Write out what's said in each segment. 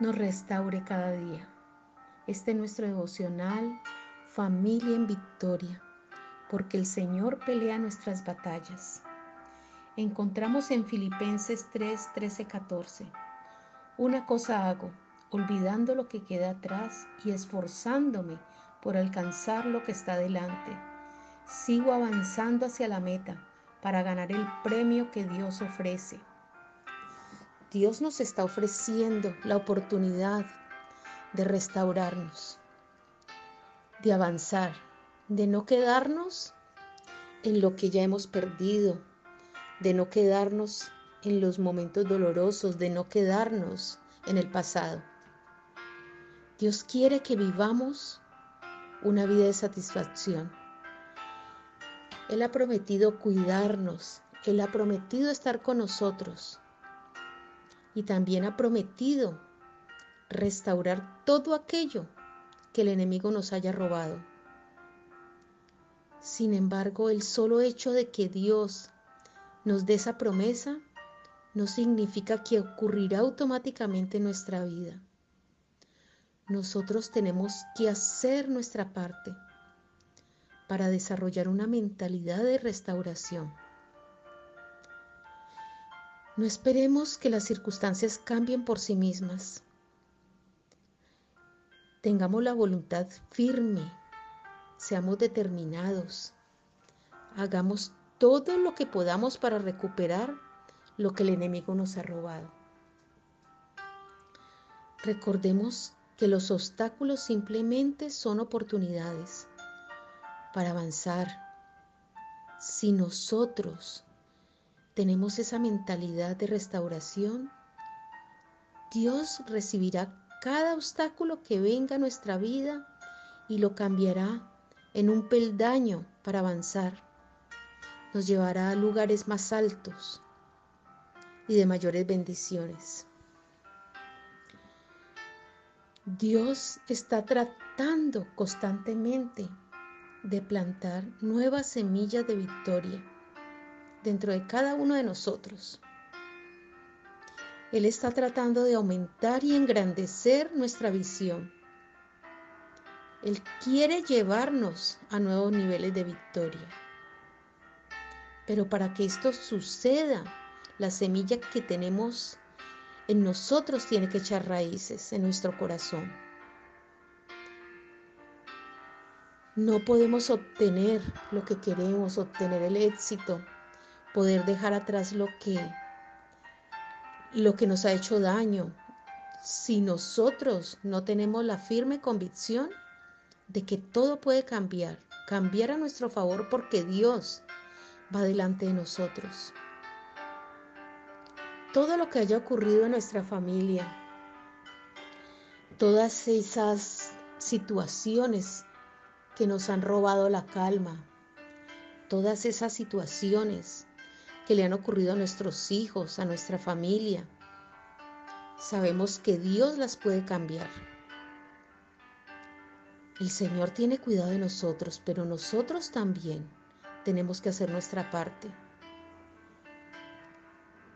nos restaure cada día. Este es nuestro devocional, familia en victoria, porque el Señor pelea nuestras batallas. Encontramos en Filipenses 3, 13, 14. Una cosa hago, olvidando lo que queda atrás y esforzándome por alcanzar lo que está delante. Sigo avanzando hacia la meta para ganar el premio que Dios ofrece Dios nos está ofreciendo la oportunidad de restaurarnos, de avanzar, de no quedarnos en lo que ya hemos perdido, de no quedarnos en los momentos dolorosos, de no quedarnos en el pasado. Dios quiere que vivamos una vida de satisfacción. Él ha prometido cuidarnos, Él ha prometido estar con nosotros y también ha prometido restaurar todo aquello que el enemigo nos haya robado. Sin embargo, el solo hecho de que Dios nos dé esa promesa no significa que ocurrirá automáticamente en nuestra vida. Nosotros tenemos que hacer nuestra parte para desarrollar una mentalidad de restauración. No esperemos que las circunstancias cambien por sí mismas. Tengamos la voluntad firme, seamos determinados, hagamos todo lo que podamos para recuperar lo que el enemigo nos ha robado. Recordemos que los obstáculos simplemente son oportunidades para avanzar. Si nosotros tenemos esa mentalidad de restauración, Dios recibirá cada obstáculo que venga a nuestra vida y lo cambiará en un peldaño para avanzar. Nos llevará a lugares más altos y de mayores bendiciones. Dios está tratando constantemente de plantar nuevas semillas de victoria dentro de cada uno de nosotros. Él está tratando de aumentar y engrandecer nuestra visión. Él quiere llevarnos a nuevos niveles de victoria. Pero para que esto suceda, la semilla que tenemos en nosotros tiene que echar raíces en nuestro corazón. No podemos obtener lo que queremos, obtener el éxito, poder dejar atrás lo que lo que nos ha hecho daño. Si nosotros no tenemos la firme convicción de que todo puede cambiar, cambiar a nuestro favor porque Dios va delante de nosotros. Todo lo que haya ocurrido en nuestra familia, todas esas situaciones que nos han robado la calma, todas esas situaciones que le han ocurrido a nuestros hijos, a nuestra familia. Sabemos que Dios las puede cambiar. El Señor tiene cuidado de nosotros, pero nosotros también tenemos que hacer nuestra parte.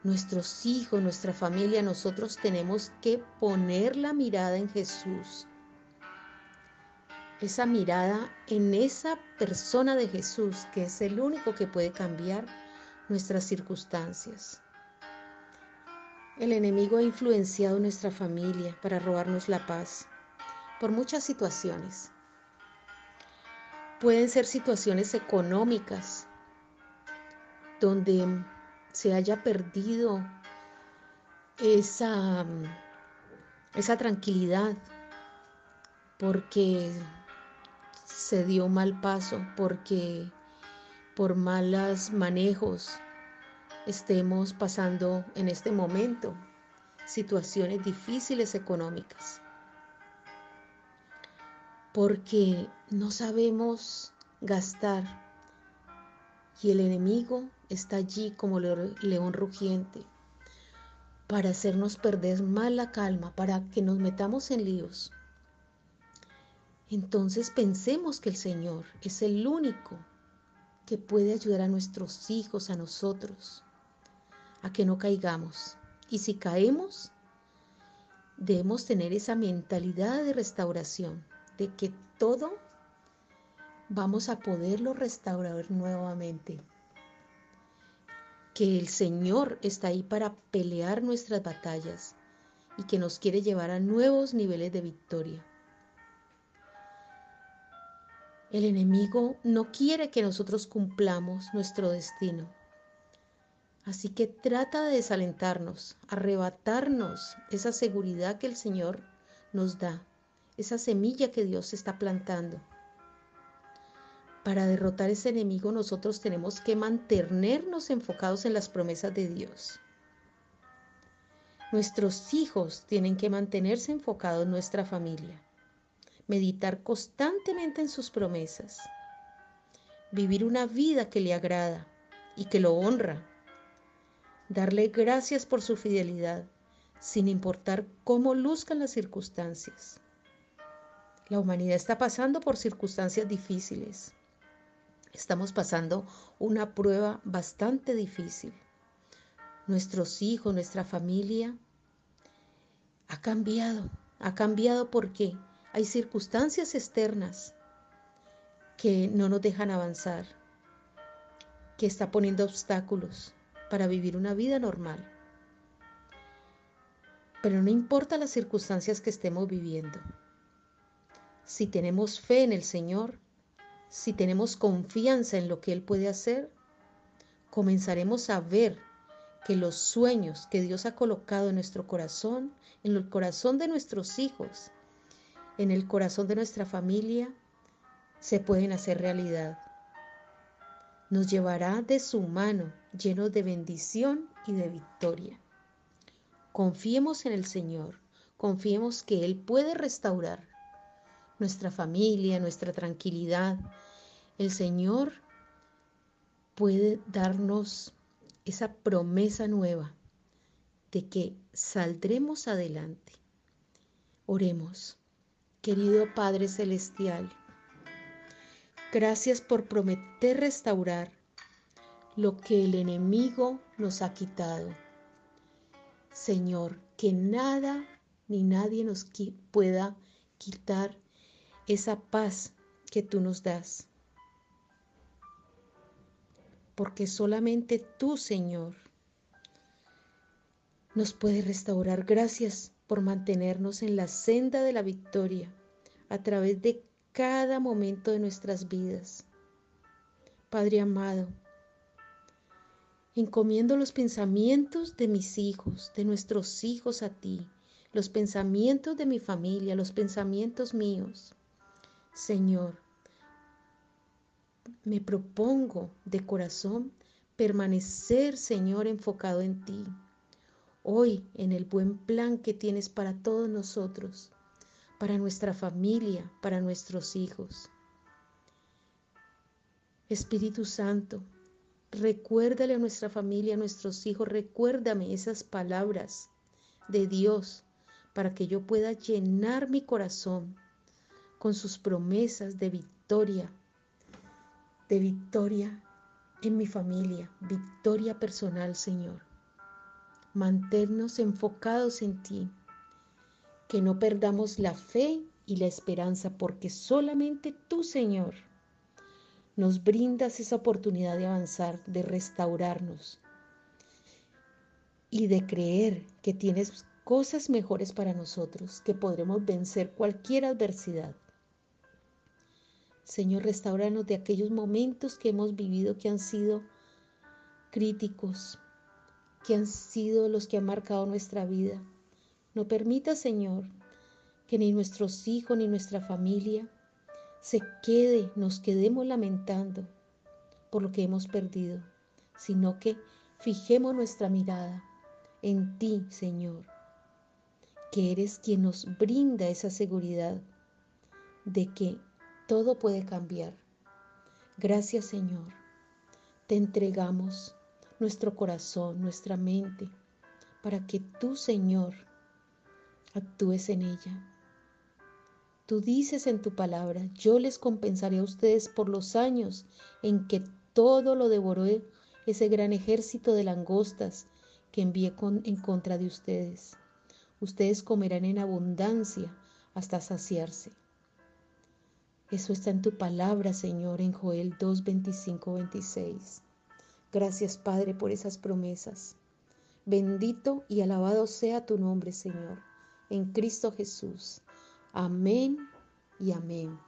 Nuestros hijos, nuestra familia, nosotros tenemos que poner la mirada en Jesús. Esa mirada en esa persona de Jesús, que es el único que puede cambiar nuestras circunstancias. El enemigo ha influenciado nuestra familia para robarnos la paz por muchas situaciones. Pueden ser situaciones económicas donde se haya perdido esa, esa tranquilidad porque se dio mal paso, porque por malos manejos estemos pasando en este momento situaciones difíciles económicas. porque no sabemos gastar y el enemigo está allí como león rugiente para hacernos perder más la calma, para que nos metamos en líos. Entonces pensemos que el Señor es el único que puede ayudar a nuestros hijos, a nosotros, a que no caigamos. Y si caemos, debemos tener esa mentalidad de restauración, de que todo vamos a poderlo restaurar nuevamente. Que el Señor está ahí para pelear nuestras batallas y que nos quiere llevar a nuevos niveles de victoria. El enemigo no quiere que nosotros cumplamos nuestro destino. Así que trata de desalentarnos, arrebatarnos esa seguridad que el Señor nos da, esa semilla que Dios está plantando. Para derrotar ese enemigo nosotros tenemos que mantenernos enfocados en las promesas de Dios. Nuestros hijos tienen que mantenerse enfocados en nuestra familia meditar constantemente en sus promesas, vivir una vida que le agrada y que lo honra, darle gracias por su fidelidad, sin importar cómo luzcan las circunstancias. La humanidad está pasando por circunstancias difíciles. Estamos pasando una prueba bastante difícil. Nuestros hijos, nuestra familia ha cambiado. Ha cambiado porque hay circunstancias externas que no nos dejan avanzar, que está poniendo obstáculos para vivir una vida normal. Pero no importa las circunstancias que estemos viviendo. Si tenemos fe en el Señor, si tenemos confianza en lo que Él puede hacer, comenzaremos a ver que los sueños que Dios ha colocado en nuestro corazón, en el corazón de nuestros hijos, en el corazón de nuestra familia se pueden hacer realidad. Nos llevará de su mano lleno de bendición y de victoria. Confiemos en el Señor, confiemos que Él puede restaurar nuestra familia, nuestra tranquilidad. El Señor puede darnos esa promesa nueva de que saldremos adelante. Oremos. Querido Padre Celestial, gracias por prometer restaurar lo que el enemigo nos ha quitado. Señor, que nada ni nadie nos pueda quitar esa paz que tú nos das. Porque solamente tú, Señor, nos puedes restaurar. Gracias por mantenernos en la senda de la victoria a través de cada momento de nuestras vidas. Padre amado, encomiendo los pensamientos de mis hijos, de nuestros hijos a ti, los pensamientos de mi familia, los pensamientos míos. Señor, me propongo de corazón permanecer, Señor, enfocado en ti hoy en el buen plan que tienes para todos nosotros, para nuestra familia, para nuestros hijos. Espíritu Santo, recuérdale a nuestra familia, a nuestros hijos, recuérdame esas palabras de Dios para que yo pueda llenar mi corazón con sus promesas de victoria, de victoria en mi familia, victoria personal, Señor mantenernos enfocados en ti, que no perdamos la fe y la esperanza, porque solamente tú, Señor, nos brindas esa oportunidad de avanzar, de restaurarnos y de creer que tienes cosas mejores para nosotros, que podremos vencer cualquier adversidad. Señor, restauranos de aquellos momentos que hemos vivido que han sido críticos, que han sido los que han marcado nuestra vida. No permita, Señor, que ni nuestros hijos ni nuestra familia se quede, nos quedemos lamentando por lo que hemos perdido, sino que fijemos nuestra mirada en ti, Señor, que eres quien nos brinda esa seguridad de que todo puede cambiar. Gracias Señor. Te entregamos nuestro corazón, nuestra mente, para que tú, Señor, actúes en ella. Tú dices en tu palabra, yo les compensaré a ustedes por los años en que todo lo devoró ese gran ejército de langostas que envié en contra de ustedes. Ustedes comerán en abundancia hasta saciarse. Eso está en tu palabra, Señor, en Joel 2, 25, 26. Gracias, Padre, por esas promesas. Bendito y alabado sea tu nombre, Señor, en Cristo Jesús. Amén y amén.